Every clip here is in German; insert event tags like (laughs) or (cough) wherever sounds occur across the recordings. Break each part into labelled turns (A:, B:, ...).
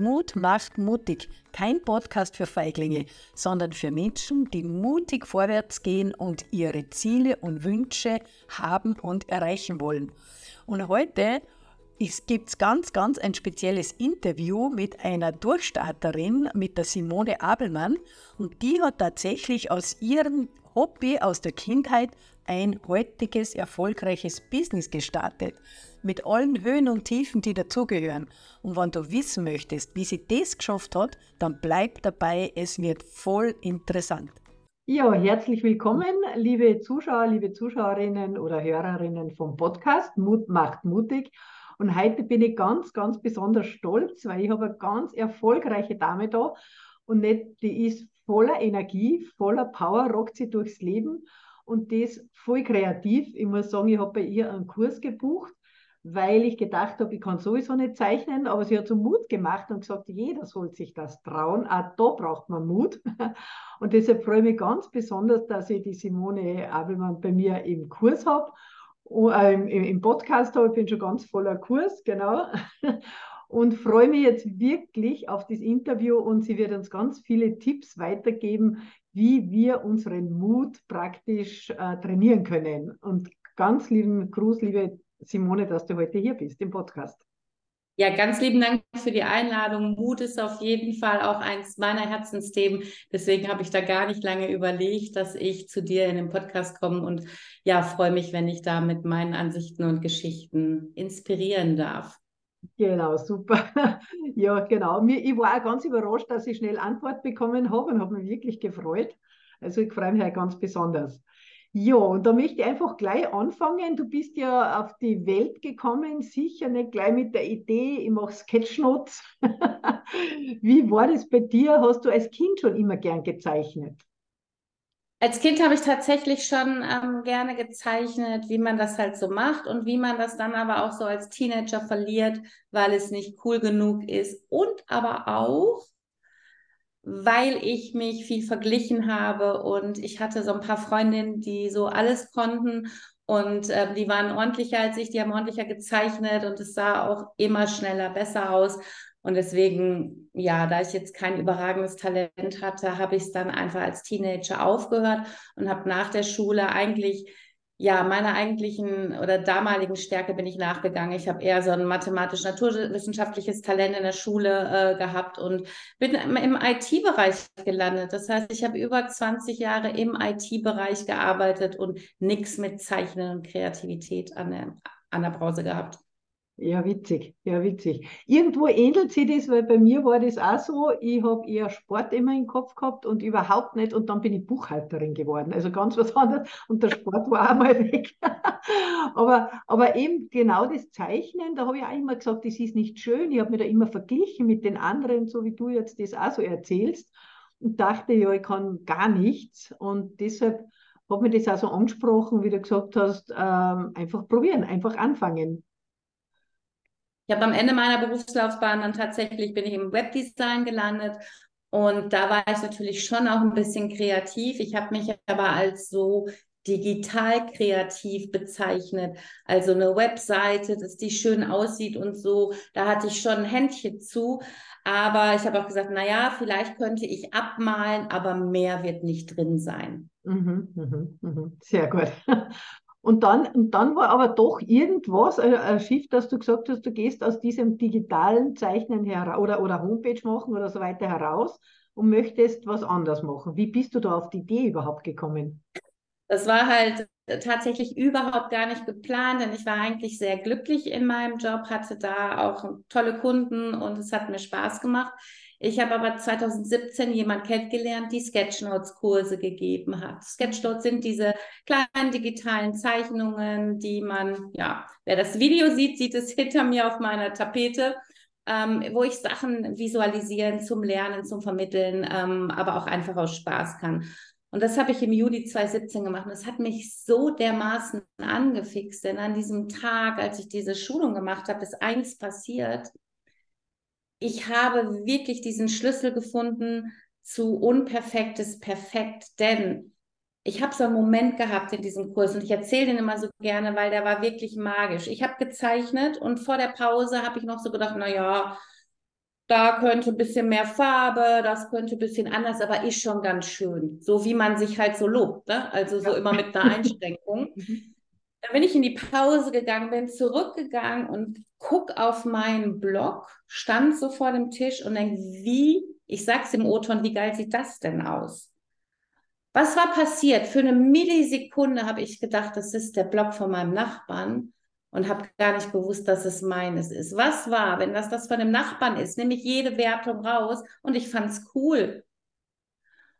A: Mut macht mutig. Kein Podcast für Feiglinge, sondern für Menschen, die mutig vorwärts gehen und ihre Ziele und Wünsche haben und erreichen wollen. Und heute gibt es ganz, ganz ein spezielles Interview mit einer Durchstarterin, mit der Simone Abelmann. Und die hat tatsächlich aus ihrem Hobby aus der Kindheit ein heutiges erfolgreiches Business gestartet mit allen Höhen und Tiefen, die dazugehören. Und wenn du wissen möchtest, wie sie das geschafft hat, dann bleib dabei, es wird voll interessant.
B: Ja, herzlich willkommen, liebe Zuschauer, liebe Zuschauerinnen oder Hörerinnen vom Podcast Mut macht mutig. Und heute bin ich ganz, ganz besonders stolz, weil ich habe eine ganz erfolgreiche Dame da und nicht, die ist voller Energie, voller Power, rockt sie durchs Leben und das voll kreativ. Ich muss sagen, ich habe bei ihr einen Kurs gebucht weil ich gedacht habe, ich kann sowieso nicht zeichnen, aber sie hat so Mut gemacht und gesagt, jeder soll sich das trauen. Auch da braucht man Mut. (laughs) Und deshalb freue ich mich ganz besonders, dass ich die Simone Abelmann bei mir im Kurs habe, äh, im, im Podcast habe. Ich bin schon ganz voller Kurs, genau. (laughs) Und freue mich jetzt wirklich auf das Interview und sie wird uns ganz viele Tipps weitergeben, wie wir unseren Mut praktisch äh, trainieren können. Und ganz lieben Gruß, liebe Simone, dass du heute hier bist im Podcast.
C: Ja, ganz lieben Dank für die Einladung. Mut ist auf jeden Fall auch eins meiner Herzensthemen. Deswegen habe ich da gar nicht lange überlegt, dass ich zu dir in den Podcast komme und ja, freue mich, wenn ich da mit meinen Ansichten und Geschichten inspirieren darf.
B: Genau, super. (laughs) Ja, genau. Ich war auch ganz überrascht, dass ich schnell Antwort bekommen habe und habe mich wirklich gefreut. Also ich freue mich halt ganz besonders. Ja, und da möchte ich einfach gleich anfangen. Du bist ja auf die Welt gekommen, sicher nicht gleich mit der Idee, ich mache Sketchnotes. (laughs) Wie war das bei dir? Hast du als Kind schon immer gern gezeichnet?
C: Als Kind habe ich tatsächlich schon ähm, gerne gezeichnet, wie man das halt so macht und wie man das dann aber auch so als Teenager verliert, weil es nicht cool genug ist. Und aber auch, weil ich mich viel verglichen habe und ich hatte so ein paar Freundinnen, die so alles konnten und äh, die waren ordentlicher als ich, die haben ordentlicher gezeichnet und es sah auch immer schneller besser aus. Und deswegen, ja, da ich jetzt kein überragendes Talent hatte, habe ich es dann einfach als Teenager aufgehört und habe nach der Schule eigentlich ja, meiner eigentlichen oder damaligen Stärke bin ich nachgegangen. Ich habe eher so ein mathematisch-naturwissenschaftliches Talent in der Schule äh, gehabt und bin im IT-Bereich gelandet. Das heißt, ich habe über 20 Jahre im IT-Bereich gearbeitet und nichts mit Zeichnen und Kreativität an der, an der Brause gehabt.
B: Ja, witzig, ja, witzig. Irgendwo ähnelt sich das, weil bei mir war das auch so. Ich habe eher Sport immer im Kopf gehabt und überhaupt nicht. Und dann bin ich Buchhalterin geworden. Also ganz was (laughs) anderes. Und der Sport war auch mal weg. (laughs) aber, aber eben genau das Zeichnen, da habe ich auch immer gesagt, das ist nicht schön. Ich habe mich da immer verglichen mit den anderen, so wie du jetzt das auch so erzählst. Und dachte, ja, ich kann gar nichts. Und deshalb hat mir das auch so angesprochen, wie du gesagt hast, ähm, einfach probieren, einfach anfangen.
C: Ich habe am Ende meiner Berufslaufbahn dann tatsächlich bin ich im Webdesign gelandet und da war ich natürlich schon auch ein bisschen kreativ. Ich habe mich aber als so digital kreativ bezeichnet. Also eine Webseite, dass die schön aussieht und so. Da hatte ich schon ein Händchen zu. Aber ich habe auch gesagt, naja, vielleicht könnte ich abmalen, aber mehr wird nicht drin sein.
B: Mhm, mh, mh. Sehr gut. Und dann, und dann war aber doch irgendwas, ein, ein Schiff, dass du gesagt hast, du gehst aus diesem digitalen Zeichnen heraus oder, oder Homepage machen oder so weiter heraus und möchtest was anderes machen. Wie bist du da auf die Idee überhaupt gekommen?
C: Das war halt tatsächlich überhaupt gar nicht geplant, denn ich war eigentlich sehr glücklich in meinem Job, hatte da auch tolle Kunden und es hat mir Spaß gemacht. Ich habe aber 2017 jemand kennengelernt, die Sketchnotes-Kurse gegeben hat. Sketchnotes sind diese kleinen digitalen Zeichnungen, die man, ja, wer das Video sieht, sieht es (laughs) hinter mir auf meiner Tapete. Ähm, wo ich Sachen visualisieren zum Lernen, zum Vermitteln, ähm, aber auch einfach aus Spaß kann. Und das habe ich im Juli 2017 gemacht. Und das hat mich so dermaßen angefixt, denn an diesem Tag, als ich diese Schulung gemacht habe, ist eins passiert ich habe wirklich diesen Schlüssel gefunden zu unperfektes Perfekt, denn ich habe so einen Moment gehabt in diesem Kurs und ich erzähle den immer so gerne, weil der war wirklich magisch. Ich habe gezeichnet und vor der Pause habe ich noch so gedacht, naja, da könnte ein bisschen mehr Farbe, das könnte ein bisschen anders, aber ist schon ganz schön. So wie man sich halt so lobt, ne? Also so ja. immer mit einer (laughs) Einschränkung. Dann bin ich in die Pause gegangen, bin zurückgegangen und guck auf meinen Blog, stand so vor dem Tisch und denke, wie, ich sag's im O-Ton, wie geil sieht das denn aus? Was war passiert? Für eine Millisekunde habe ich gedacht, das ist der Blog von meinem Nachbarn und habe gar nicht gewusst, dass es meines ist. Was war, wenn das das von dem Nachbarn ist? Nehme ich jede Wertung raus und ich fand es cool.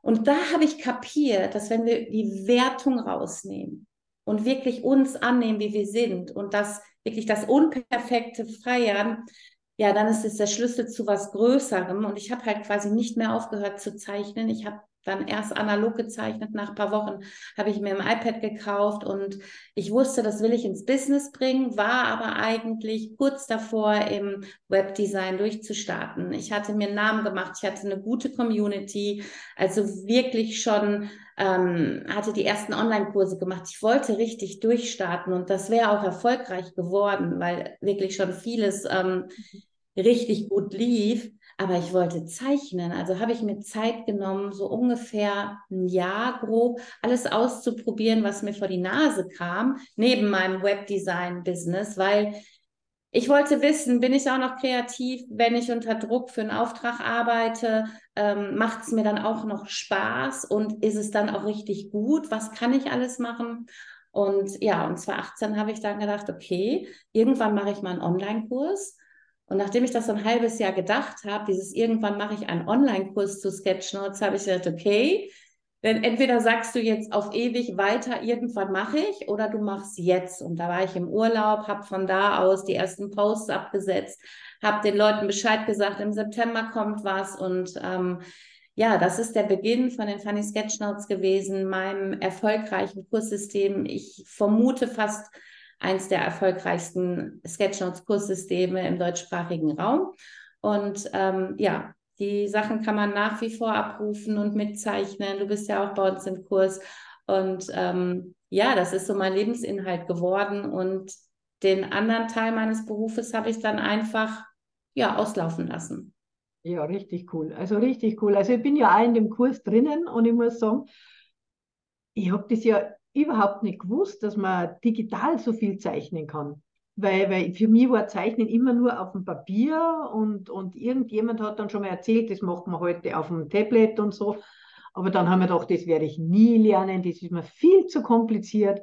C: Und da habe ich kapiert, dass wenn wir die Wertung rausnehmen und wirklich uns annehmen, wie wir sind und das wirklich das Unperfekte feiern, ja, dann ist es der Schlüssel zu was Größerem. Und ich habe halt quasi nicht mehr aufgehört zu zeichnen. Ich habe dann erst analog gezeichnet. Nach ein paar Wochen habe ich mir ein iPad gekauft und ich wusste, das will ich ins Business bringen, war aber eigentlich kurz davor, im Webdesign durchzustarten. Ich hatte mir einen Namen gemacht, ich hatte eine gute Community, also wirklich schon ähm, hatte die ersten Online-Kurse gemacht. Ich wollte richtig durchstarten und das wäre auch erfolgreich geworden, weil wirklich schon vieles ähm, richtig gut lief aber ich wollte zeichnen. Also habe ich mir Zeit genommen, so ungefähr ein Jahr grob alles auszuprobieren, was mir vor die Nase kam, neben meinem Webdesign-Business, weil ich wollte wissen, bin ich auch noch kreativ, wenn ich unter Druck für einen Auftrag arbeite? Ähm, Macht es mir dann auch noch Spaß und ist es dann auch richtig gut? Was kann ich alles machen? Und ja, und 2018 habe ich dann gedacht, okay, irgendwann mache ich mal einen Online-Kurs und nachdem ich das so ein halbes Jahr gedacht habe, dieses irgendwann mache ich einen Online-Kurs zu Sketchnotes, habe ich gedacht, okay, denn entweder sagst du jetzt auf ewig weiter, irgendwann mache ich, oder du machst jetzt. Und da war ich im Urlaub, habe von da aus die ersten Posts abgesetzt, habe den Leuten Bescheid gesagt, im September kommt was. Und ähm, ja, das ist der Beginn von den Funny Sketchnotes gewesen, meinem erfolgreichen Kurssystem. Ich vermute fast eins der erfolgreichsten Sketchnotes-Kurssysteme im deutschsprachigen Raum. Und ähm, ja, die Sachen kann man nach wie vor abrufen und mitzeichnen. Du bist ja auch bei uns im Kurs. Und ähm, ja, das ist so mein Lebensinhalt geworden. Und den anderen Teil meines Berufes habe ich dann einfach ja, auslaufen lassen.
B: Ja, richtig cool. Also richtig cool. Also ich bin ja auch in dem Kurs drinnen und ich muss sagen, ich habe das ja überhaupt nicht gewusst, dass man digital so viel zeichnen kann. Weil, weil für mich war Zeichnen immer nur auf dem Papier und, und irgendjemand hat dann schon mal erzählt, das macht man heute auf dem Tablet und so. Aber dann haben wir gedacht, das werde ich nie lernen, das ist mir viel zu kompliziert.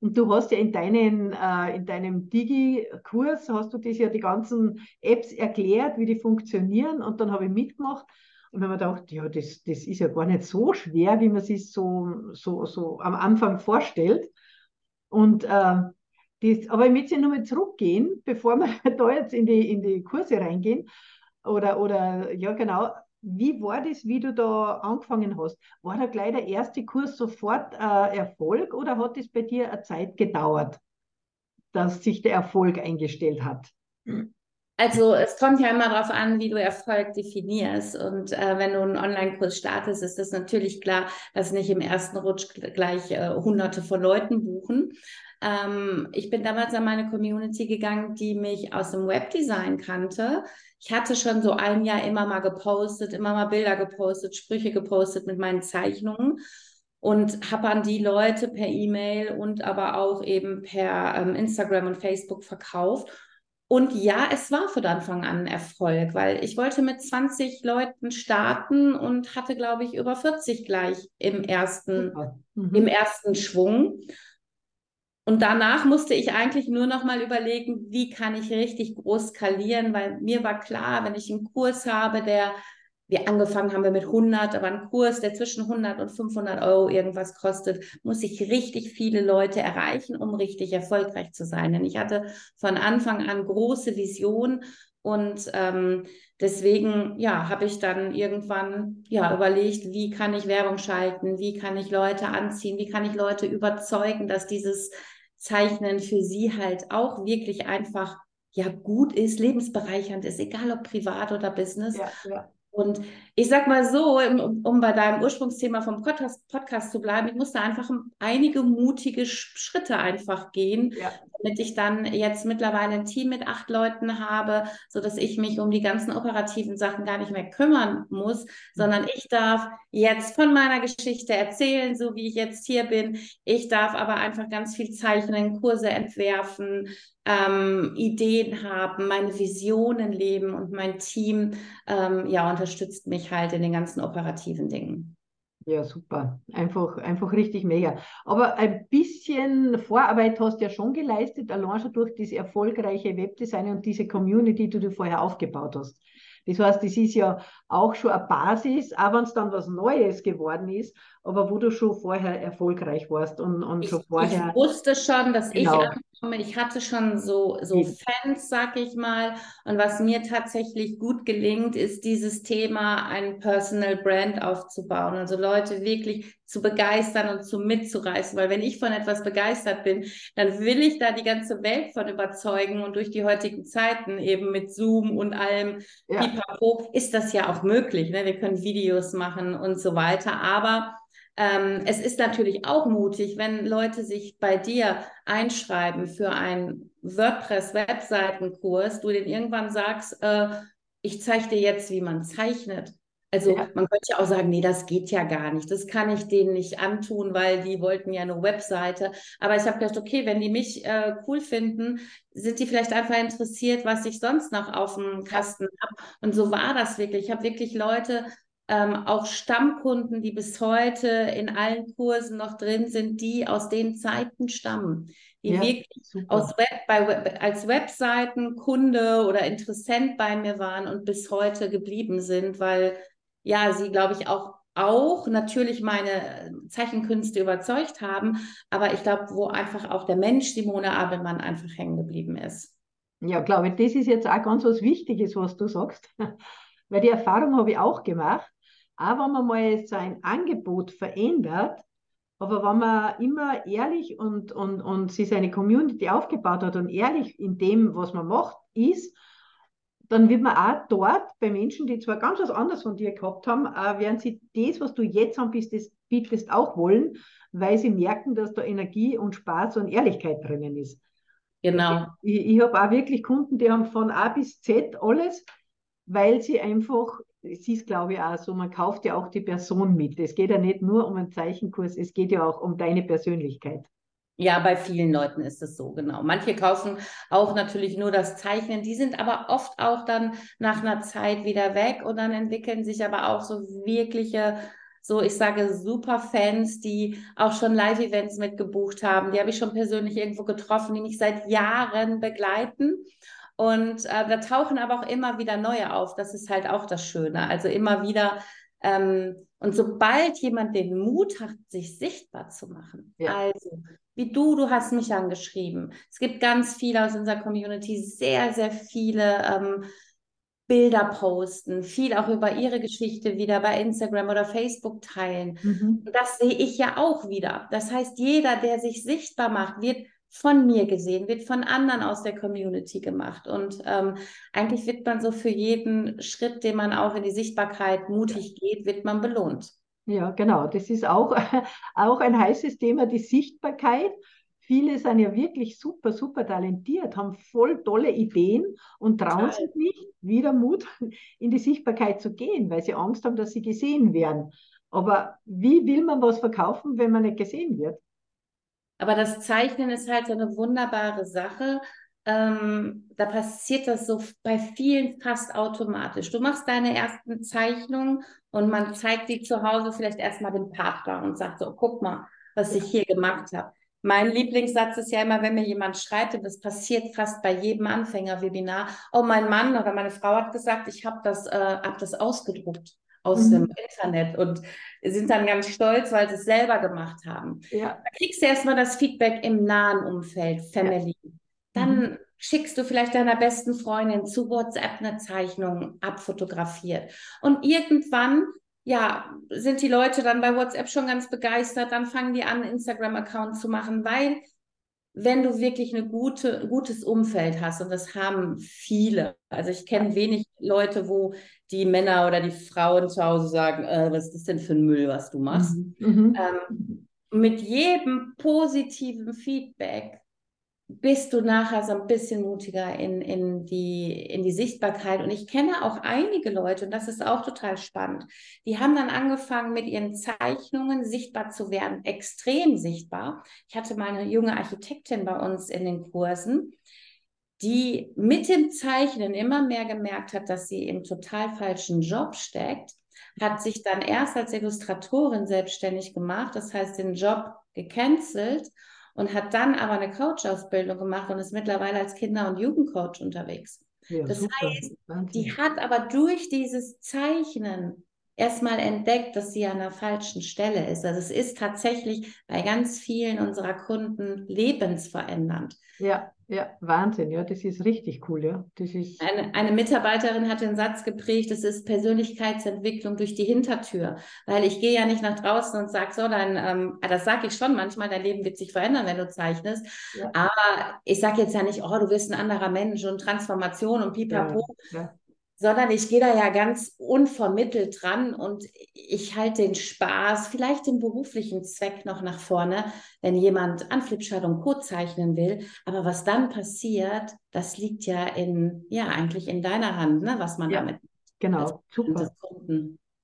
B: Und du hast ja in, deinen, äh, in deinem Digi-Kurs, hast du das ja die ganzen Apps erklärt, wie die funktionieren. Und dann habe ich mitgemacht. Und wenn man gedacht, ja, das, das ist ja gar nicht so schwer, wie man sich so, so, so am Anfang vorstellt. Und äh, das, aber ich möchte nochmal zurückgehen, bevor wir (laughs) da jetzt in die, in die Kurse reingehen. Oder, oder ja, genau, wie war das, wie du da angefangen hast? War da gleich der erste Kurs sofort äh, Erfolg oder hat es bei dir eine Zeit gedauert, dass sich der Erfolg eingestellt hat? (clears throat)
C: Also es kommt ja immer darauf an, wie du Erfolg definierst. Und äh, wenn du einen Online-Kurs startest, ist es natürlich klar, dass nicht im ersten Rutsch gleich äh, hunderte von Leuten buchen. Ähm, ich bin damals an meine Community gegangen, die mich aus dem Webdesign kannte. Ich hatte schon so ein Jahr immer mal gepostet, immer mal Bilder gepostet, Sprüche gepostet mit meinen Zeichnungen und habe an die Leute per E-Mail und aber auch eben per ähm, Instagram und Facebook verkauft. Und ja, es war von Anfang an ein Erfolg, weil ich wollte mit 20 Leuten starten und hatte, glaube ich, über 40 gleich im ersten, mhm. im ersten Schwung. Und danach musste ich eigentlich nur noch mal überlegen, wie kann ich richtig groß skalieren, weil mir war klar, wenn ich einen Kurs habe, der wir angefangen haben wir mit 100, aber ein Kurs, der zwischen 100 und 500 Euro irgendwas kostet, muss ich richtig viele Leute erreichen, um richtig erfolgreich zu sein. Denn ich hatte von Anfang an große Vision und ähm, deswegen, ja, habe ich dann irgendwann ja überlegt, wie kann ich Werbung schalten, wie kann ich Leute anziehen, wie kann ich Leute überzeugen, dass dieses Zeichnen für sie halt auch wirklich einfach ja gut ist, lebensbereichernd ist, egal ob privat oder Business. Ja, ja. Und ich sag mal so, um bei deinem Ursprungsthema vom Podcast, Podcast zu bleiben, ich musste einfach einige mutige Schritte einfach gehen, ja. damit ich dann jetzt mittlerweile ein Team mit acht Leuten habe, so dass ich mich um die ganzen operativen Sachen gar nicht mehr kümmern muss, sondern ich darf jetzt von meiner Geschichte erzählen, so wie ich jetzt hier bin. Ich darf aber einfach ganz viel zeichnen, Kurse entwerfen, ähm, Ideen haben, meine Visionen leben und mein Team ähm, ja unterstützt mich halt in den ganzen operativen Dingen.
B: Ja, super. Einfach, einfach richtig mega. Aber ein bisschen Vorarbeit hast du ja schon geleistet, allein schon durch das erfolgreiche Webdesign und diese Community, die du vorher aufgebaut hast. Das heißt, das ist ja auch schon eine Basis, auch wenn es dann was Neues geworden ist, aber wo du schon vorher erfolgreich warst und, und
C: ich,
B: schon vorher.
C: Ich wusste schon, dass genau. ich ankomme. Ich hatte schon so, so Fans, sag ich mal. Und was mir tatsächlich gut gelingt, ist dieses Thema, ein Personal Brand aufzubauen. Also Leute wirklich zu begeistern und zu mitzureißen. Weil wenn ich von etwas begeistert bin, dann will ich da die ganze Welt von überzeugen. Und durch die heutigen Zeiten eben mit Zoom und allem ja. Pipapo ist das ja auch möglich. Ne? Wir können Videos machen und so weiter. Aber ähm, es ist natürlich auch mutig, wenn Leute sich bei dir einschreiben für einen WordPress-Webseitenkurs, du denen irgendwann sagst, äh, ich zeige dir jetzt, wie man zeichnet. Also ja. man könnte ja auch sagen, nee, das geht ja gar nicht. Das kann ich denen nicht antun, weil die wollten ja eine Webseite. Aber ich habe gedacht, okay, wenn die mich äh, cool finden, sind die vielleicht einfach interessiert, was ich sonst noch auf dem Kasten habe. Und so war das wirklich. Ich habe wirklich Leute ähm, auch Stammkunden, die bis heute in allen Kursen noch drin sind, die aus den Zeiten stammen, die ja, wirklich aus Web, bei Web, als Webseitenkunde oder Interessent bei mir waren und bis heute geblieben sind, weil ja, sie, glaube ich, auch auch natürlich meine Zeichenkünste überzeugt haben, aber ich glaube, wo einfach auch der Mensch Simone Abelmann einfach hängen geblieben ist.
B: Ja, glaube ich, das ist jetzt auch ganz was Wichtiges, was du sagst, (laughs) weil die Erfahrung habe ich auch gemacht. Auch wenn man mal sein Angebot verändert, aber wenn man immer ehrlich und, und, und sich seine Community aufgebaut hat und ehrlich in dem, was man macht, ist, dann wird man auch dort bei Menschen, die zwar ganz was anderes von dir gehabt haben, äh, werden sie das, was du jetzt anbietest, bietest, auch wollen, weil sie merken, dass da Energie und Spaß und Ehrlichkeit drinnen ist.
C: Genau.
B: Ich, ich habe auch wirklich Kunden, die haben von A bis Z alles, weil sie einfach es ist, glaube ich, auch so, man kauft ja auch die Person mit. Es geht ja nicht nur um einen Zeichenkurs, es geht ja auch um deine Persönlichkeit.
C: Ja, bei vielen Leuten ist es so, genau. Manche kaufen auch natürlich nur das Zeichnen, die sind aber oft auch dann nach einer Zeit wieder weg und dann entwickeln sich aber auch so wirkliche, so ich sage, super Fans, die auch schon Live-Events mitgebucht haben. Die habe ich schon persönlich irgendwo getroffen, die mich seit Jahren begleiten. Und äh, da tauchen aber auch immer wieder neue auf. Das ist halt auch das Schöne. Also immer wieder. Ähm, und sobald jemand den Mut hat, sich sichtbar zu machen, ja. also wie du, du hast mich angeschrieben. Es gibt ganz viele aus unserer Community, sehr, sehr viele ähm, Bilder posten, viel auch über ihre Geschichte wieder bei Instagram oder Facebook teilen. Mhm. Das sehe ich ja auch wieder. Das heißt, jeder, der sich sichtbar macht, wird von mir gesehen, wird von anderen aus der Community gemacht. Und ähm, eigentlich wird man so für jeden Schritt, den man auch in die Sichtbarkeit mutig geht, wird man belohnt.
B: Ja, genau. Das ist auch, (laughs) auch ein heißes Thema, die Sichtbarkeit. Viele sind ja wirklich super, super talentiert, haben voll tolle Ideen und trauen Total. sich nicht, wieder Mut (laughs) in die Sichtbarkeit zu gehen, weil sie Angst haben, dass sie gesehen werden. Aber wie will man was verkaufen, wenn man nicht gesehen wird?
C: Aber das Zeichnen ist halt so eine wunderbare Sache. Ähm, da passiert das so bei vielen fast automatisch. Du machst deine ersten Zeichnungen und man zeigt die zu Hause vielleicht erstmal dem Partner und sagt so, guck mal, was ich hier gemacht habe. Mein Lieblingssatz ist ja immer, wenn mir jemand schreibt, und das passiert fast bei jedem Anfängerwebinar, oh, mein Mann oder meine Frau hat gesagt, ich habe das, äh, hab das ausgedruckt aus mhm. dem Internet und sind dann ganz stolz, weil sie es selber gemacht haben. Ja. Da kriegst du erstmal das Feedback im nahen Umfeld, Family. Ja. Dann mhm. schickst du vielleicht deiner besten Freundin zu WhatsApp eine Zeichnung abfotografiert. Und irgendwann, ja, sind die Leute dann bei WhatsApp schon ganz begeistert, dann fangen die an, Instagram-Account zu machen, weil wenn du wirklich ein gute, gutes Umfeld hast, und das haben viele, also ich kenne wenig Leute, wo die Männer oder die Frauen zu Hause sagen, äh, was ist das denn für ein Müll, was du machst? Mhm. mhm. Ähm, mit jedem positiven Feedback bist du nachher so ein bisschen mutiger in, in, die, in die Sichtbarkeit. Und ich kenne auch einige Leute, und das ist auch total spannend, die haben dann angefangen, mit ihren Zeichnungen sichtbar zu werden, extrem sichtbar. Ich hatte mal eine junge Architektin bei uns in den Kursen, die mit dem Zeichnen immer mehr gemerkt hat, dass sie im total falschen Job steckt, hat sich dann erst als Illustratorin selbstständig gemacht, das heißt den Job gecancelt und hat dann aber eine Coach-Ausbildung gemacht und ist mittlerweile als Kinder- und Jugendcoach unterwegs. Ja, das super. heißt, Wahnsinn. die hat aber durch dieses Zeichnen erstmal entdeckt, dass sie an der falschen Stelle ist. Also es ist tatsächlich bei ganz vielen unserer Kunden lebensverändernd.
B: Ja, ja, Wahnsinn, ja, das ist richtig cool, ja. Das ist
C: eine, eine Mitarbeiterin hat den Satz geprägt, das ist Persönlichkeitsentwicklung durch die Hintertür. Weil ich gehe ja nicht nach draußen und sage, so, dann, ähm, ah, das sage ich schon manchmal, dein Leben wird sich verändern, wenn du zeichnest. Ja. Aber ich sage jetzt ja nicht, oh, du wirst ein anderer Mensch und Transformation und pipapo. Ja, ja sondern ich gehe da ja ganz unvermittelt dran und ich halte den Spaß, vielleicht den beruflichen Zweck noch nach vorne, wenn jemand an Flipchart und Code zeichnen will. Aber was dann passiert, das liegt ja in, ja, eigentlich in deiner Hand, ne, was man ja, damit
B: Genau, super.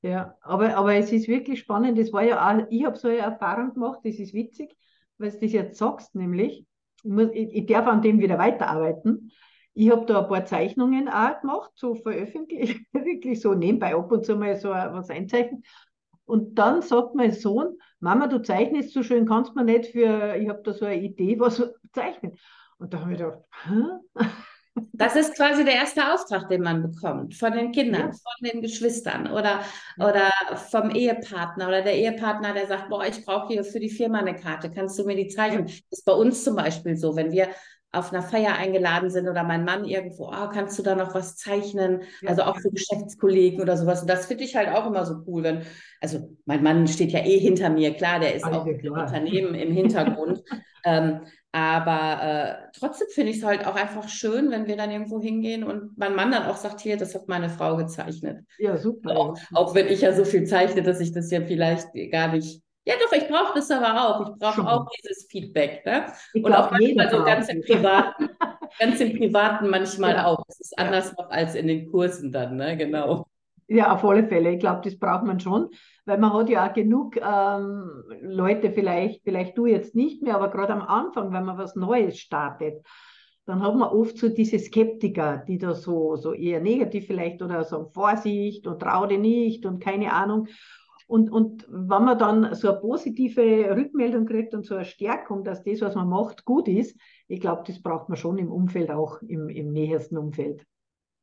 B: Ja, aber, aber es ist wirklich spannend. Das war ja auch, ich habe so eine Erfahrung gemacht, das ist witzig, weil du das jetzt sagst, nämlich, ich, muss, ich, ich darf an dem wieder weiterarbeiten. Ich habe da ein paar Zeichnungen auch gemacht, so veröffentlicht, (laughs) wirklich so nebenbei ab und zu mal so was einzeichnen. Und dann sagt mein Sohn, Mama, du zeichnest so schön, kannst du mir nicht für, ich habe da so eine Idee, was (laughs) zeichnen. Und da habe ich gedacht, Hä? (laughs)
C: Das ist quasi der erste Auftrag, den man bekommt von den Kindern, ja. von den Geschwistern oder, oder vom Ehepartner oder der Ehepartner, der sagt, boah, ich brauche hier für die Firma eine Karte, kannst du mir die zeichnen? Das ist bei uns zum Beispiel so, wenn wir auf einer Feier eingeladen sind oder mein Mann irgendwo, oh, kannst du da noch was zeichnen? Ja. Also auch für Geschäftskollegen oder sowas. Und das finde ich halt auch immer so cool, wenn, also mein Mann steht ja eh hinter mir, klar, der ist also, auch im Unternehmen im Hintergrund. (laughs) ähm, aber äh, trotzdem finde ich es halt auch einfach schön, wenn wir dann irgendwo hingehen und mein Mann dann auch sagt, hier, das hat meine Frau gezeichnet.
B: Ja, super.
C: Auch, auch wenn ich ja so viel zeichne, dass ich das ja vielleicht gar nicht ja, doch, ich brauche das aber auch. Ich brauche auch dieses Feedback. Ne? Und auch manchmal so ganz im Privaten, (laughs) ganz im Privaten manchmal ja. auch. Das ist anders noch als in den Kursen dann, ne? Genau.
B: Ja, auf alle Fälle. Ich glaube, das braucht man schon, weil man hat ja auch genug ähm, Leute, vielleicht, vielleicht du jetzt nicht mehr, aber gerade am Anfang, wenn man was Neues startet, dann hat man oft so diese Skeptiker, die da so, so eher negativ vielleicht oder so Vorsicht und trau dir nicht und keine Ahnung. Und, und wenn man dann so eine positive Rückmeldung kriegt und so eine Stärkung, dass das, was man macht, gut ist, ich glaube, das braucht man schon im Umfeld, auch im, im nähersten Umfeld.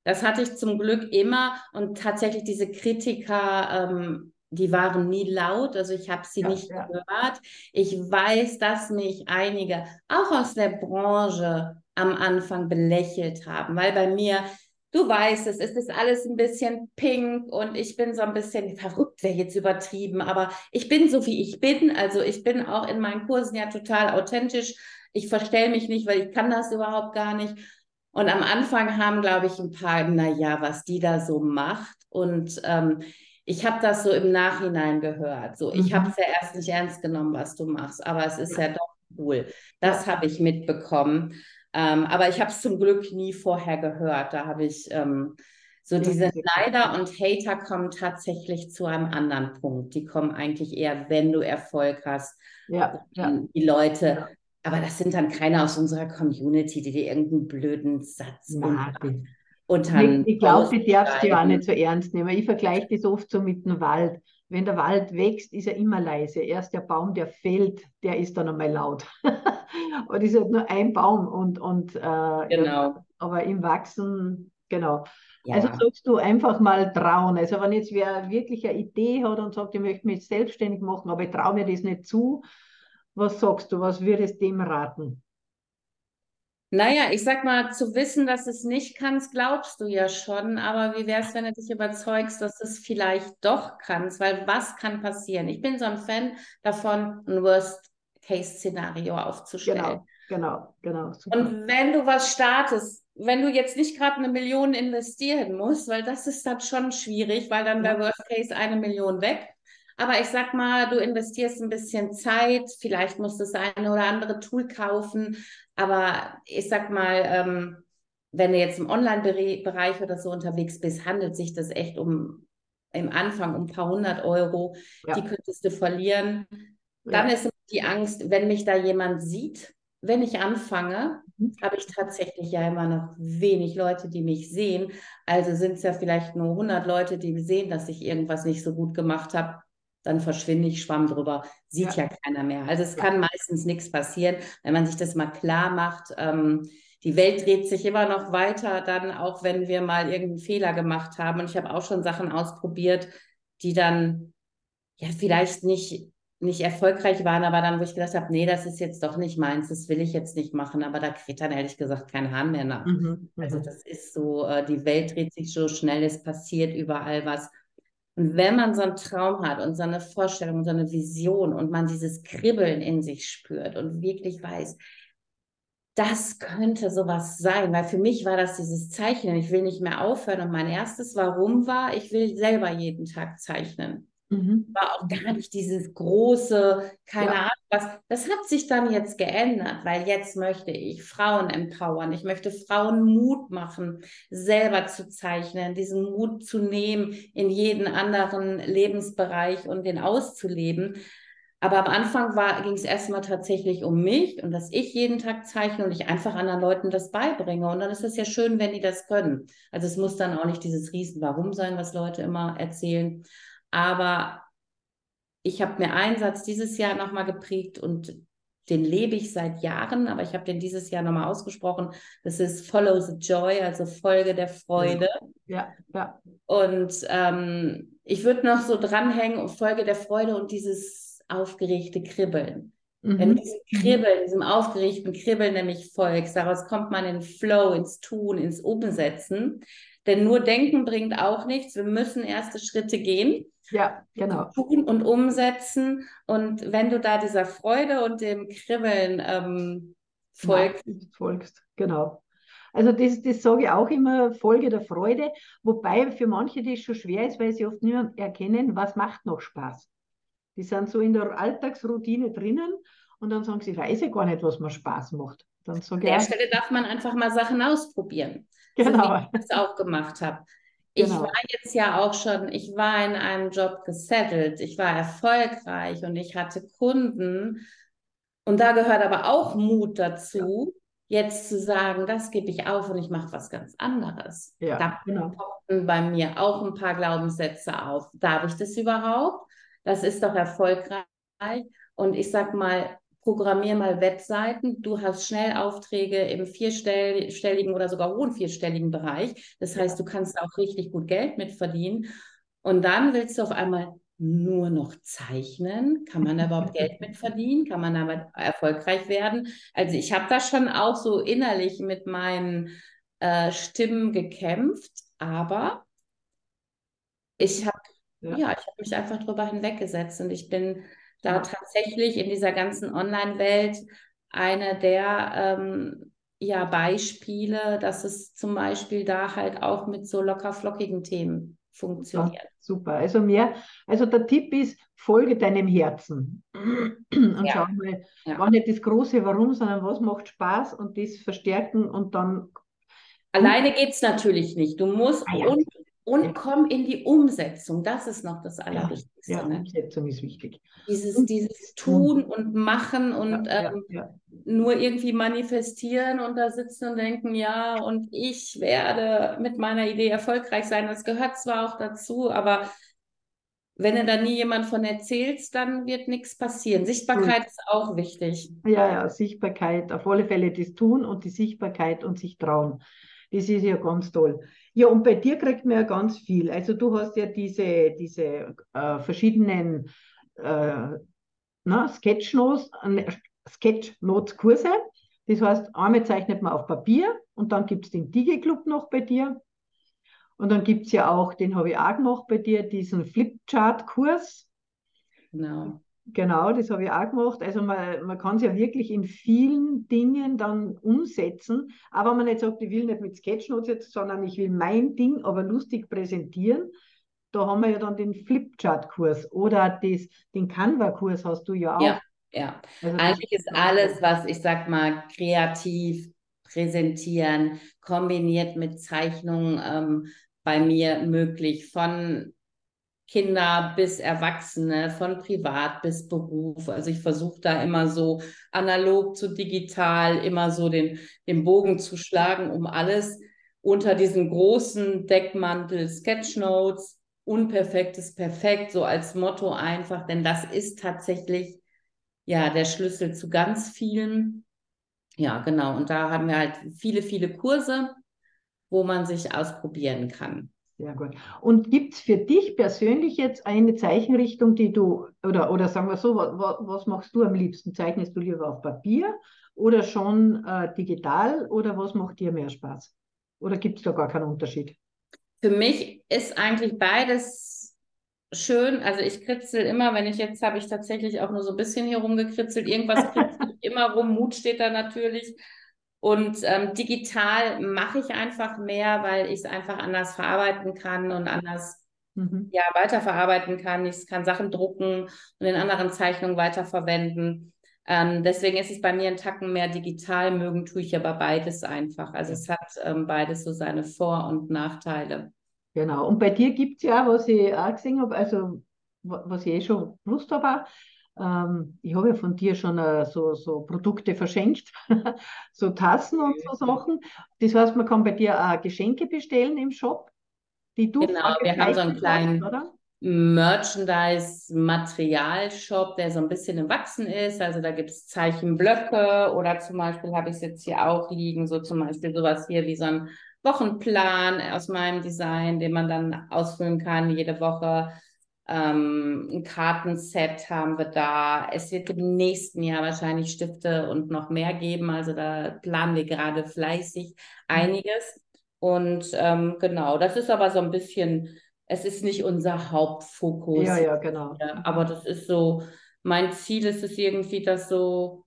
C: Das hatte ich zum Glück immer und tatsächlich diese Kritiker, ähm, die waren nie laut, also ich habe sie ja, nicht ja. gehört. Ich weiß, dass mich einige auch aus der Branche am Anfang belächelt haben, weil bei mir du weißt es, es ist alles ein bisschen pink und ich bin so ein bisschen verrückt, wäre jetzt übertrieben, aber ich bin so, wie ich bin. Also ich bin auch in meinen Kursen ja total authentisch. Ich verstelle mich nicht, weil ich kann das überhaupt gar nicht. Und am Anfang haben, glaube ich, ein paar, naja, was die da so macht. Und ähm, ich habe das so im Nachhinein gehört. So, ich habe es mhm. ja erst nicht ernst genommen, was du machst, aber es ist ja doch cool. Das habe ich mitbekommen. Ähm, aber ich habe es zum Glück nie vorher gehört. Da habe ich ähm, so diese Neider und Hater kommen tatsächlich zu einem anderen Punkt. Die kommen eigentlich eher, wenn du Erfolg hast. Ja, ja. Die Leute. Aber das sind dann keine aus unserer Community, die dir irgendeinen blöden Satz
B: machen. Ich, ich glaube, die darfst du ja auch nicht so ernst nehmen. Ich vergleiche das oft so mit dem Wald wenn der Wald wächst, ist er immer leise. Erst der Baum, der fällt, der ist dann einmal laut. (laughs) und ist halt nur ein Baum und, und äh, genau. aber im Wachsen, genau. Ja. Also sagst du einfach mal trauen. Also wenn jetzt wer wirklich eine Idee hat und sagt, ich möchte mich selbstständig machen, aber ich traue mir das nicht zu, was sagst du, was würdest du dem raten?
C: Naja, ich sag mal, zu wissen, dass es nicht kannst, glaubst du ja schon. Aber wie wäre es, wenn du dich überzeugst, dass es vielleicht doch kannst? Weil was kann passieren? Ich bin so ein Fan davon, ein Worst-Case-Szenario aufzustellen.
B: Genau, genau, genau.
C: Super. Und wenn du was startest, wenn du jetzt nicht gerade eine Million investieren musst, weil das ist dann schon schwierig, weil dann wäre Worst Case eine Million weg. Aber ich sag mal, du investierst ein bisschen Zeit, vielleicht musst du das eine oder andere Tool kaufen. Aber ich sag mal, ähm, wenn du jetzt im Online-Bereich oder so unterwegs bist, handelt sich das echt um im Anfang um ein paar hundert Euro. Ja. Die könntest du verlieren. Dann ja. ist die Angst, wenn mich da jemand sieht, wenn ich anfange, mhm. habe ich tatsächlich ja immer noch wenig Leute, die mich sehen. Also sind es ja vielleicht nur 100 Leute, die sehen, dass ich irgendwas nicht so gut gemacht habe. Dann verschwinde ich, schwamm drüber. Sieht ja, ja keiner mehr. Also es ja. kann meistens nichts passieren, wenn man sich das mal klar macht. Ähm, die Welt dreht sich immer noch weiter, dann auch wenn wir mal irgendeinen Fehler gemacht haben. Und ich habe auch schon Sachen ausprobiert, die dann ja vielleicht nicht nicht erfolgreich waren, aber dann, wo ich gedacht habe, nee, das ist jetzt doch nicht meins, das will ich jetzt nicht machen, aber da kriegt dann ehrlich gesagt kein Hahn mehr nach. Mhm, also mhm. das ist so, äh, die Welt dreht sich so schnell, es passiert überall was. Und wenn man so einen Traum hat und so eine Vorstellung, so eine Vision und man dieses Kribbeln in sich spürt und wirklich weiß, das könnte sowas sein, weil für mich war das dieses Zeichnen. Ich will nicht mehr aufhören und mein erstes Warum war, ich will selber jeden Tag zeichnen. Mhm. War auch gar nicht dieses große, keine ja. Ahnung was. Das hat sich dann jetzt geändert, weil jetzt möchte ich Frauen empowern. Ich möchte Frauen Mut machen, selber zu zeichnen, diesen Mut zu nehmen in jeden anderen Lebensbereich und den auszuleben. Aber am Anfang ging es erstmal tatsächlich um mich und dass ich jeden Tag zeichne und ich einfach anderen Leuten das beibringe. Und dann ist es ja schön, wenn die das können. Also es muss dann auch nicht dieses Riesen-Warum sein, was Leute immer erzählen. Aber ich habe mir einen Satz dieses Jahr nochmal geprägt und den lebe ich seit Jahren, aber ich habe den dieses Jahr nochmal ausgesprochen. Das ist Follow the Joy, also Folge der Freude.
B: Ja, ja.
C: Und ähm, ich würde noch so dranhängen, Folge der Freude und dieses aufgeregte Kribbeln. Mhm. Wenn du diesem Kribbeln, diesem aufgeregten Kribbeln nämlich folgst, daraus kommt man in Flow, ins Tun, ins Umsetzen. Denn nur Denken bringt auch nichts. Wir müssen erste Schritte gehen.
B: Ja, genau.
C: Tun und umsetzen. Und wenn du da dieser Freude und dem Kribbeln ähm, folgst. Ja,
B: folgst, genau. Also das, das sage ich auch immer, Folge der Freude, wobei für manche das schon schwer ist, weil sie oft nur erkennen, was macht noch Spaß. Die sind so in der Alltagsroutine drinnen und dann sagen sie, ich weiß ja gar nicht, was mir Spaß macht. Dann
C: An der Stelle darf man einfach mal Sachen ausprobieren. Genau. So wie ich das auch gemacht habe. Ich genau. war jetzt ja auch schon, ich war in einem Job gesettelt, ich war erfolgreich und ich hatte Kunden. Und da gehört aber auch Mut dazu, ja. jetzt zu sagen, das gebe ich auf und ich mache was ganz anderes. Ja, da genau. poppen bei mir auch ein paar Glaubenssätze auf. Darf ich das überhaupt? Das ist doch erfolgreich. Und ich sag mal, programmier mal Webseiten. Du hast schnell Aufträge im vierstelligen oder sogar hohen vierstelligen Bereich. Das heißt, du kannst auch richtig gut Geld mit verdienen. Und dann willst du auf einmal nur noch zeichnen? Kann man da (laughs) überhaupt Geld mit verdienen? Kann man damit erfolgreich werden? Also ich habe da schon auch so innerlich mit meinen äh, Stimmen gekämpft, aber ich habe ja. ja, ich habe mich einfach drüber hinweggesetzt und ich bin da tatsächlich in dieser ganzen Online-Welt eine der ähm, ja, Beispiele, dass es zum Beispiel da halt auch mit so locker flockigen Themen funktioniert.
B: Super. Also mehr, also der Tipp ist, folge deinem Herzen. Und ja. schau mal, ja. gar nicht das große Warum, sondern was macht Spaß und das verstärken und dann.
C: Alleine geht es natürlich nicht. Du musst ah, ja. und und komm in die Umsetzung. Das ist noch das Allerwichtigste.
B: Ja, ja ne? Umsetzung ist wichtig.
C: Dieses, dieses Tun und Machen und ja, ähm, ja, nur irgendwie manifestieren und da sitzen und denken, ja, und ich werde mit meiner Idee erfolgreich sein. Das gehört zwar auch dazu, aber wenn du da nie jemand von erzählst, dann wird nichts passieren. Sichtbarkeit ist auch wichtig.
B: Ja, ja, Sichtbarkeit, auf alle Fälle das Tun und die Sichtbarkeit und sich trauen. Das ist ja ganz toll. Ja, und bei dir kriegt man ja ganz viel. Also du hast ja diese, diese äh, verschiedenen äh, na, Sketchnotes, äh, Sketchnotes-Kurse. Das heißt, einmal zeichnet man auf Papier und dann gibt es den Digi-Club noch bei dir. Und dann gibt es ja auch, den habe ich auch gemacht bei dir, diesen Flipchart-Kurs. Genau. Genau, das habe ich auch gemacht. Also man, man kann es ja wirklich in vielen Dingen dann umsetzen. Aber wenn man nicht sagt, ich will nicht mit Sketchnotes jetzt, sondern ich will mein Ding aber lustig präsentieren, da haben wir ja dann den Flipchart-Kurs oder das, den Canva-Kurs hast du ja auch.
C: Ja, ja. Also Eigentlich ist alles, was ich sag mal, kreativ präsentieren, kombiniert mit Zeichnungen ähm, bei mir möglich. Von Kinder bis Erwachsene, von Privat bis Beruf. Also ich versuche da immer so analog zu digital, immer so den, den Bogen zu schlagen, um alles unter diesem großen Deckmantel Sketchnotes, unperfektes perfekt, so als Motto einfach, denn das ist tatsächlich ja der Schlüssel zu ganz vielen. Ja, genau. Und da haben wir halt viele, viele Kurse, wo man sich ausprobieren kann.
B: Sehr gut. Und gibt es für dich persönlich jetzt eine Zeichenrichtung, die du, oder, oder sagen wir so, was, was machst du am liebsten? Zeichnest du lieber auf Papier oder schon äh, digital oder was macht dir mehr Spaß? Oder gibt es da gar keinen Unterschied?
C: Für mich ist eigentlich beides schön. Also ich kritzel immer, wenn ich jetzt habe ich tatsächlich auch nur so ein bisschen hier rumgekritzelt. Irgendwas kritzelt (laughs) immer rum. Mut steht da natürlich. Und ähm, digital mache ich einfach mehr, weil ich es einfach anders verarbeiten kann und anders mhm. ja, weiterverarbeiten kann. Ich kann Sachen drucken und in anderen Zeichnungen weiterverwenden. Ähm, deswegen ist es bei mir ein Tacken mehr digital. Mögen tue ich aber beides einfach. Also es hat ähm, beides so seine Vor- und Nachteile.
B: Genau. Und bei dir gibt es ja, was ich auch gesehen habe, also was ich eh schon gewusst habe, ähm, ich habe ja von dir schon äh, so, so Produkte verschenkt, (laughs) so Tassen und so Sachen. Das heißt, man kann bei dir auch Geschenke bestellen im Shop,
C: die du Genau, wir haben so einen kleinen Merchandise-Material-Shop, der so ein bisschen im Wachsen ist. Also da gibt es Zeichenblöcke oder zum Beispiel habe ich es jetzt hier auch liegen, so zum Beispiel sowas hier wie so ein Wochenplan aus meinem Design, den man dann ausfüllen kann jede Woche. Ähm, ein Kartenset haben wir da. Es wird im nächsten Jahr wahrscheinlich Stifte und noch mehr geben. Also da planen wir gerade fleißig einiges. Und ähm, genau, das ist aber so ein bisschen, es ist nicht unser Hauptfokus.
B: Ja, ja, genau.
C: aber das ist so, mein Ziel ist es irgendwie, dass so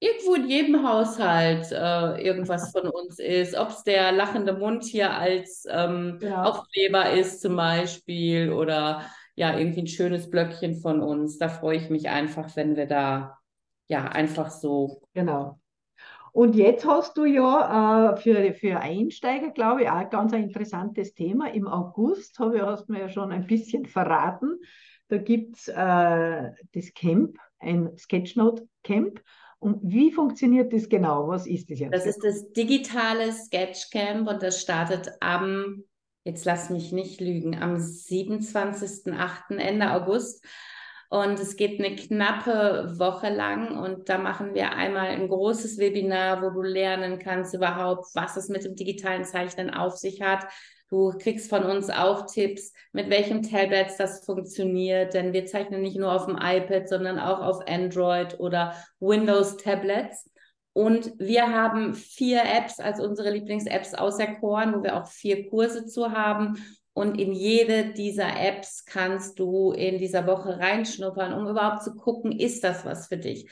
C: irgendwo in jedem Haushalt äh, irgendwas von uns ist. Ob es der lachende Mund hier als ähm, ja. Aufkleber ist zum Beispiel oder ja, irgendwie ein schönes Blöckchen von uns. Da freue ich mich einfach, wenn wir da ja einfach so.
B: Genau. Und jetzt hast du ja äh, für, für Einsteiger, glaube ich, auch ganz ein interessantes Thema. Im August habe, hast du mir ja schon ein bisschen verraten. Da gibt es äh, das Camp, ein Sketchnote-Camp. Und wie funktioniert das genau? Was ist das jetzt?
C: Das ist das digitale Sketchcamp und das startet am jetzt lass mich nicht lügen, am 27.08. Ende August. Und es geht eine knappe Woche lang und da machen wir einmal ein großes Webinar, wo du lernen kannst überhaupt, was es mit dem digitalen Zeichnen auf sich hat. Du kriegst von uns auch Tipps, mit welchem Tablet das funktioniert, denn wir zeichnen nicht nur auf dem iPad, sondern auch auf Android oder Windows Tablets. Und wir haben vier Apps als unsere Lieblings-Apps auserkoren, wo wir auch vier Kurse zu haben. Und in jede dieser Apps kannst du in dieser Woche reinschnuppern, um überhaupt zu gucken, ist das was für dich?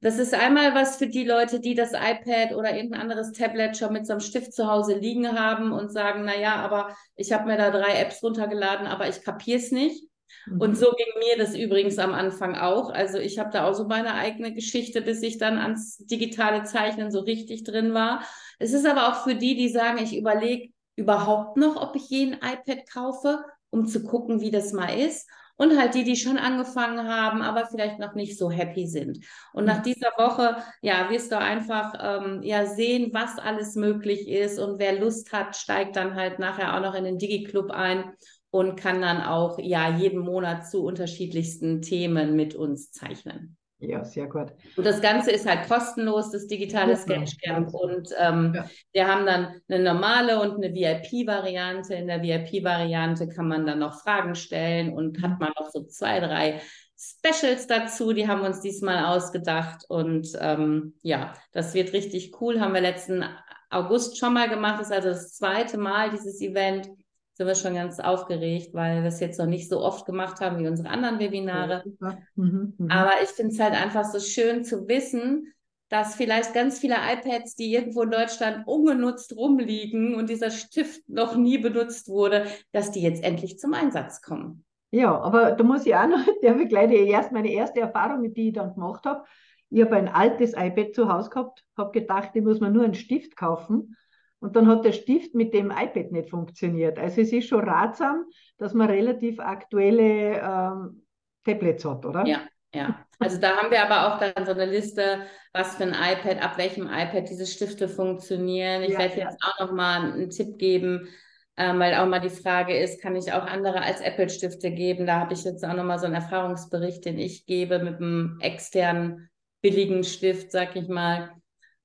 C: Das ist einmal was für die Leute, die das iPad oder irgendein anderes Tablet schon mit so einem Stift zu Hause liegen haben und sagen, naja, aber ich habe mir da drei Apps runtergeladen, aber ich kapiere es nicht. Und mhm. so ging mir das übrigens am Anfang auch. Also ich habe da auch so meine eigene Geschichte, bis ich dann ans digitale Zeichnen so richtig drin war. Es ist aber auch für die, die sagen, ich überlege überhaupt noch, ob ich je ein iPad kaufe, um zu gucken, wie das mal ist. Und halt die, die schon angefangen haben, aber vielleicht noch nicht so happy sind. Und nach mhm. dieser Woche, ja, wirst du einfach ähm, ja sehen, was alles möglich ist. Und wer Lust hat, steigt dann halt nachher auch noch in den Digi-Club ein und kann dann auch ja jeden Monat zu unterschiedlichsten Themen mit uns zeichnen.
B: Ja, sehr gut.
C: Und das Ganze ist halt kostenlos, das digitale ja, Sketchcamp. Und ähm, ja. wir haben dann eine normale und eine VIP-Variante. In der VIP-Variante kann man dann noch Fragen stellen und hat man noch so zwei, drei Specials dazu. Die haben wir uns diesmal ausgedacht. Und ähm, ja, das wird richtig cool. Haben wir letzten August schon mal gemacht. Das ist also das zweite Mal dieses Event sind wir schon ganz aufgeregt, weil wir es jetzt noch nicht so oft gemacht haben wie unsere anderen Webinare. Ja, mhm, mh. Aber ich finde es halt einfach so schön zu wissen, dass vielleicht ganz viele iPads, die irgendwo in Deutschland ungenutzt rumliegen und dieser Stift noch nie benutzt wurde, dass die jetzt endlich zum Einsatz kommen.
B: Ja, aber da muss ich auch noch, (laughs) der begleite erst meine erste Erfahrung, die ich dann gemacht habe. Ich habe ein altes iPad zu Hause gehabt, habe gedacht, ich muss mir nur einen Stift kaufen. Und dann hat der Stift mit dem iPad nicht funktioniert. Also es ist schon ratsam, dass man relativ aktuelle ähm, Tablets hat, oder?
C: Ja, ja. Also da haben wir aber auch dann so eine Liste, was für ein iPad, ab welchem iPad diese Stifte funktionieren. Ich ja, werde ja. jetzt auch noch mal einen Tipp geben, ähm, weil auch mal die Frage ist, kann ich auch andere als Apple-Stifte geben? Da habe ich jetzt auch noch mal so einen Erfahrungsbericht, den ich gebe mit einem externen billigen Stift, sag ich mal.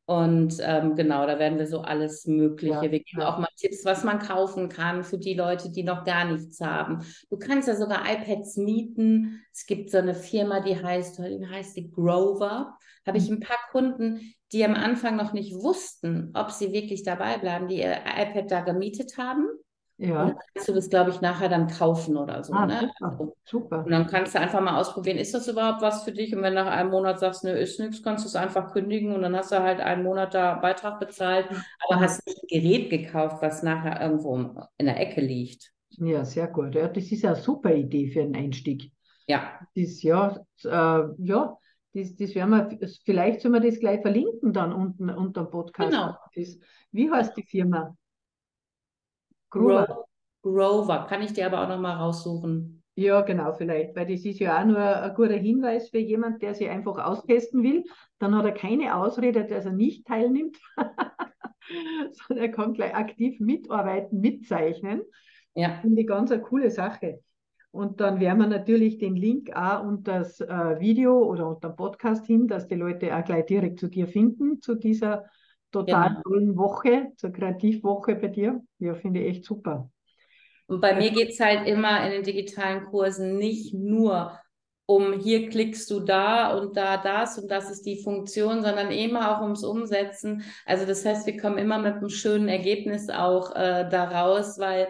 C: Und ähm, genau, da werden wir so alles Mögliche. Ja, wir geben ja. auch mal Tipps, was man kaufen kann für die Leute, die noch gar nichts haben. Du kannst ja sogar iPads mieten. Es gibt so eine Firma, die heißt, die heißt die Grover. Habe ich mhm. ein paar Kunden, die am Anfang noch nicht wussten, ob sie wirklich dabei bleiben, die ihr iPad da gemietet haben. Ja. Und dann kannst du das, glaube ich, nachher dann kaufen oder so. Ah, ne? super, also, super. Und dann kannst du einfach mal ausprobieren, ist das überhaupt was für dich? Und wenn nach einem Monat sagst, ne, ist nichts, kannst du es einfach kündigen und dann hast du halt einen Monat da Beitrag bezahlt, aber hast nicht ein Gerät gekauft, was nachher irgendwo in der Ecke liegt.
B: Ja, sehr gut. Ja, das ist eine super Idee für einen Einstieg.
C: Ja.
B: Das ja, äh, ja, das, das werden wir, vielleicht sollen wir das gleich verlinken dann unten unter dem Podcast.
C: Genau.
B: Das, wie heißt die Firma?
C: Grover. Grover. Kann ich dir aber auch nochmal raussuchen.
B: Ja, genau, vielleicht, weil das ist ja auch nur ein guter Hinweis für jemand, der sich einfach austesten will. Dann hat er keine Ausrede, dass er nicht teilnimmt, (laughs) sondern er kann gleich aktiv mitarbeiten, mitzeichnen. Ja. Finde ich ganz eine coole Sache. Und dann werden wir natürlich den Link auch unter das äh, Video oder unter dem Podcast hin, dass die Leute auch gleich direkt zu dir finden, zu dieser total genau. tollen Woche, zur Kreativwoche bei dir. Ja, finde ich echt super.
C: Und bei mir geht es halt immer in den digitalen Kursen nicht nur um hier klickst du da und da das und das ist die Funktion, sondern immer auch ums Umsetzen. Also das heißt, wir kommen immer mit einem schönen Ergebnis auch äh, da raus, weil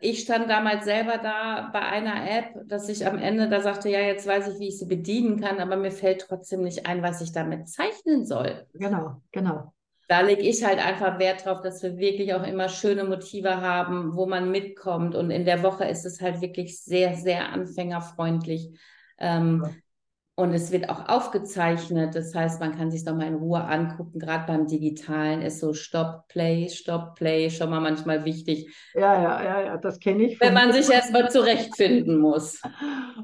C: ich stand damals selber da bei einer App, dass ich am Ende da sagte, ja, jetzt weiß ich, wie ich sie bedienen kann, aber mir fällt trotzdem nicht ein, was ich damit zeichnen soll.
B: Genau, genau.
C: Da lege ich halt einfach Wert drauf, dass wir wirklich auch immer schöne Motive haben, wo man mitkommt. Und in der Woche ist es halt wirklich sehr, sehr anfängerfreundlich. Ähm, ja. Und es wird auch aufgezeichnet. Das heißt, man kann sich doch mal in Ruhe angucken. Gerade beim Digitalen ist so Stop, Play, Stop, Play schon mal manchmal wichtig.
B: Ja, ja, ja, ja das kenne ich.
C: Wenn man sich erstmal zurechtfinden muss.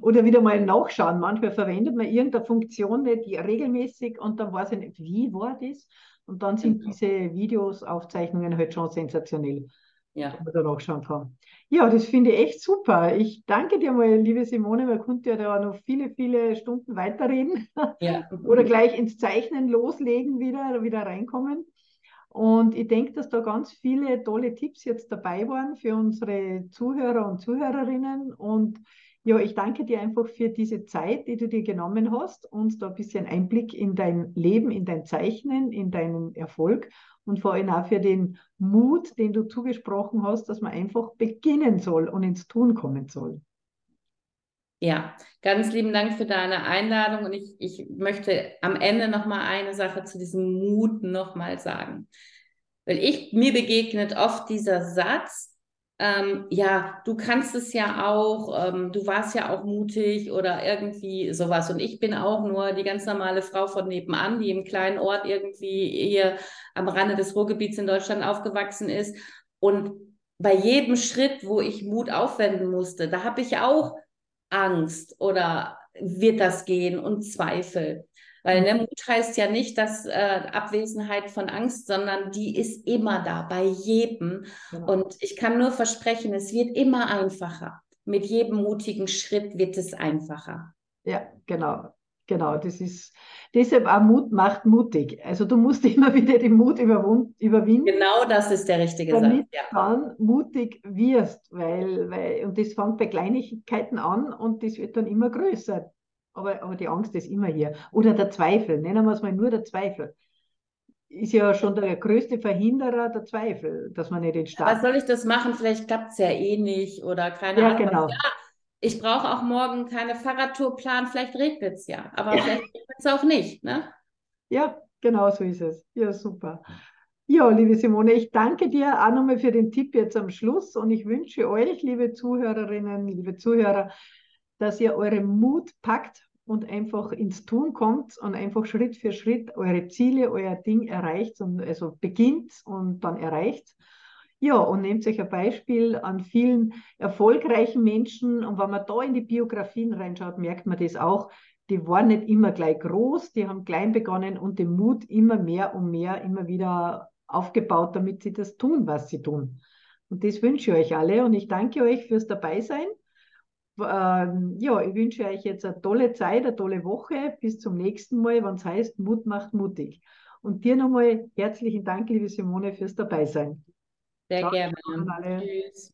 B: Oder wieder mal nachschauen. Manchmal verwendet man irgendeine Funktion nicht regelmäßig und dann weiß ich nicht, wie war das? Und dann sind genau. diese Videos, Aufzeichnungen halt schon sensationell. Ja. Wenn man da nachschauen kann. Ja, das finde ich echt super. Ich danke dir mal, liebe Simone. Man könnte ja da noch viele, viele Stunden weiterreden. Ja. (laughs) Oder gleich ins Zeichnen loslegen wieder, wieder reinkommen. Und ich denke, dass da ganz viele tolle Tipps jetzt dabei waren für unsere Zuhörer und Zuhörerinnen. Und ja, ich danke dir einfach für diese Zeit, die du dir genommen hast, uns da ein bisschen Einblick in dein Leben, in dein Zeichnen, in deinen Erfolg und vor allem auch für den Mut, den du zugesprochen hast, dass man einfach beginnen soll und ins Tun kommen soll.
C: Ja, ganz lieben Dank für deine Einladung und ich, ich möchte am Ende nochmal eine Sache zu diesem Mut nochmal sagen. Weil ich, mir begegnet oft dieser Satz, ähm, ja, du kannst es ja auch, ähm, du warst ja auch mutig oder irgendwie sowas. Und ich bin auch nur die ganz normale Frau von nebenan, die im kleinen Ort irgendwie hier am Rande des Ruhrgebiets in Deutschland aufgewachsen ist. Und bei jedem Schritt, wo ich Mut aufwenden musste, da habe ich auch Angst oder wird das gehen und Zweifel. Weil ne, Mut heißt ja nicht, dass äh, Abwesenheit von Angst, sondern die ist immer da, bei jedem. Genau. Und ich kann nur versprechen, es wird immer einfacher. Mit jedem mutigen Schritt wird es einfacher.
B: Ja, genau. Genau, das ist deshalb auch Mut macht mutig. Also du musst (laughs) immer wieder den Mut überwinden.
C: Genau das ist der richtige
B: Satz. Damit ja. dann mutig wirst, weil, weil, und das fängt bei Kleinigkeiten an und das wird dann immer größer. Aber, aber die Angst ist immer hier. Oder der Zweifel, nennen wir es mal nur der Zweifel. Ist ja schon der größte Verhinderer der Zweifel, dass man nicht den Start.
C: Was soll ich das machen? Vielleicht klappt es ja eh nicht oder keine
B: ja,
C: Ahnung.
B: Genau. Ja,
C: ich brauche auch morgen keine Fahrradtour planen, vielleicht regnet es ja, aber ja. vielleicht regnet es auch nicht. Ne?
B: Ja, genau so ist es. Ja, super. Ja, liebe Simone, ich danke dir auch nochmal für den Tipp jetzt am Schluss und ich wünsche euch, liebe Zuhörerinnen, liebe Zuhörer, dass ihr euren Mut packt und einfach ins Tun kommt und einfach Schritt für Schritt eure Ziele, euer Ding erreicht und also beginnt und dann erreicht. Ja, und nehmt euch ein Beispiel an vielen erfolgreichen Menschen und wenn man da in die Biografien reinschaut, merkt man das auch. Die waren nicht immer gleich groß, die haben klein begonnen und den Mut immer mehr und mehr immer wieder aufgebaut, damit sie das tun, was sie tun. Und das wünsche ich euch alle und ich danke euch fürs Dabeisein. Ähm, ja, ich wünsche euch jetzt eine tolle Zeit, eine tolle Woche. Bis zum nächsten Mal, wenn es heißt, Mut macht mutig. Und dir nochmal herzlichen Dank, liebe Simone, fürs Dabeisein.
C: Sehr Ciao, gerne. Tschüss.